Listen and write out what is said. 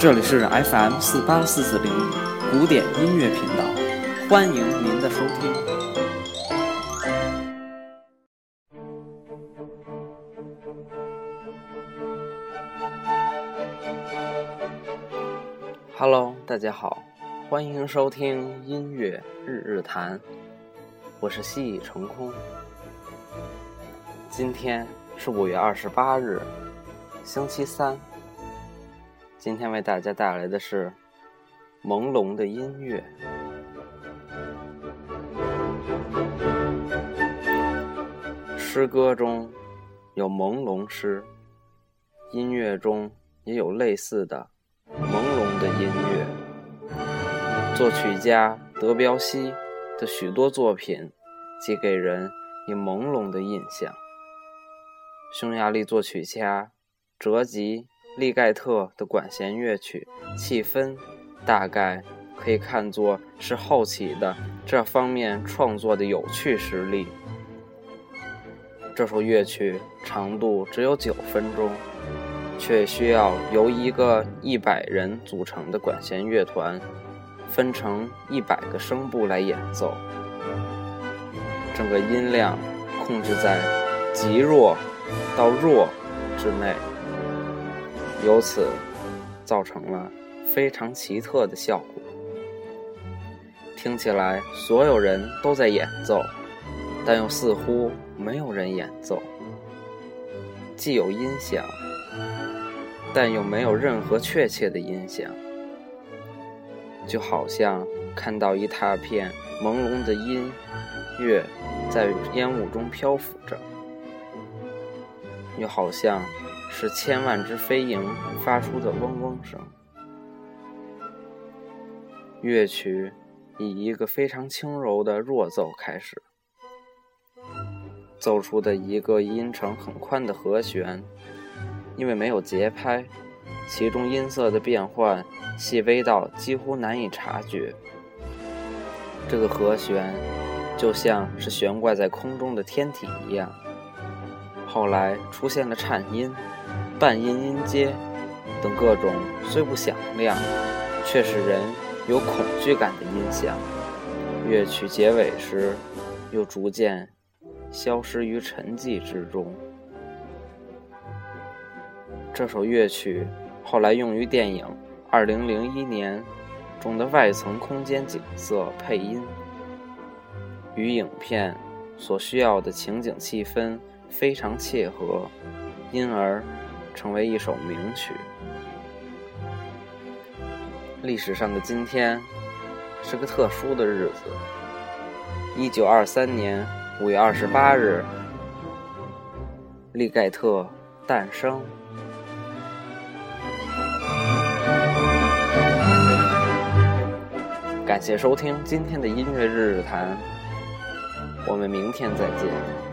这里是 FM 四八四四零古典音乐频道，欢迎您的收听。Hello，大家好，欢迎收听音乐日日谈，我是西已成空。今天是五月二十八日，星期三。今天为大家带来的是朦胧的音乐。诗歌中有朦胧诗，音乐中也有类似的朦胧的音乐。作曲家德彪西的许多作品，即给人以朦胧的印象。匈牙利作曲家哲吉。利盖特的管弦乐曲，气氛大概可以看作是后起的这方面创作的有趣实例。这首乐曲长度只有九分钟，却需要由一个一百人组成的管弦乐团分成一百个声部来演奏，整个音量控制在极弱到弱之内。由此，造成了非常奇特的效果。听起来所有人都在演奏，但又似乎没有人演奏。既有音响，但又没有任何确切的音响，就好像看到一大片朦胧的音乐在烟雾中漂浮着，又好像……是千万只飞蝇发出的嗡嗡声。乐曲以一个非常轻柔的弱奏开始，奏出的一个音程很宽的和弦，因为没有节拍，其中音色的变换细微到几乎难以察觉。这个和弦就像是悬挂在空中的天体一样。后来出现了颤音。半音音阶等各种虽不响亮，却使人有恐惧感的音响。乐曲结尾时，又逐渐消失于沉寂之中。这首乐曲后来用于电影《2001年》中的外层空间景色配音，与影片所需要的情景气氛非常切合，因而。成为一首名曲。历史上的今天是个特殊的日子。一九二三年五月二十八日，利盖特诞生。感谢收听今天的音乐日日谈，我们明天再见。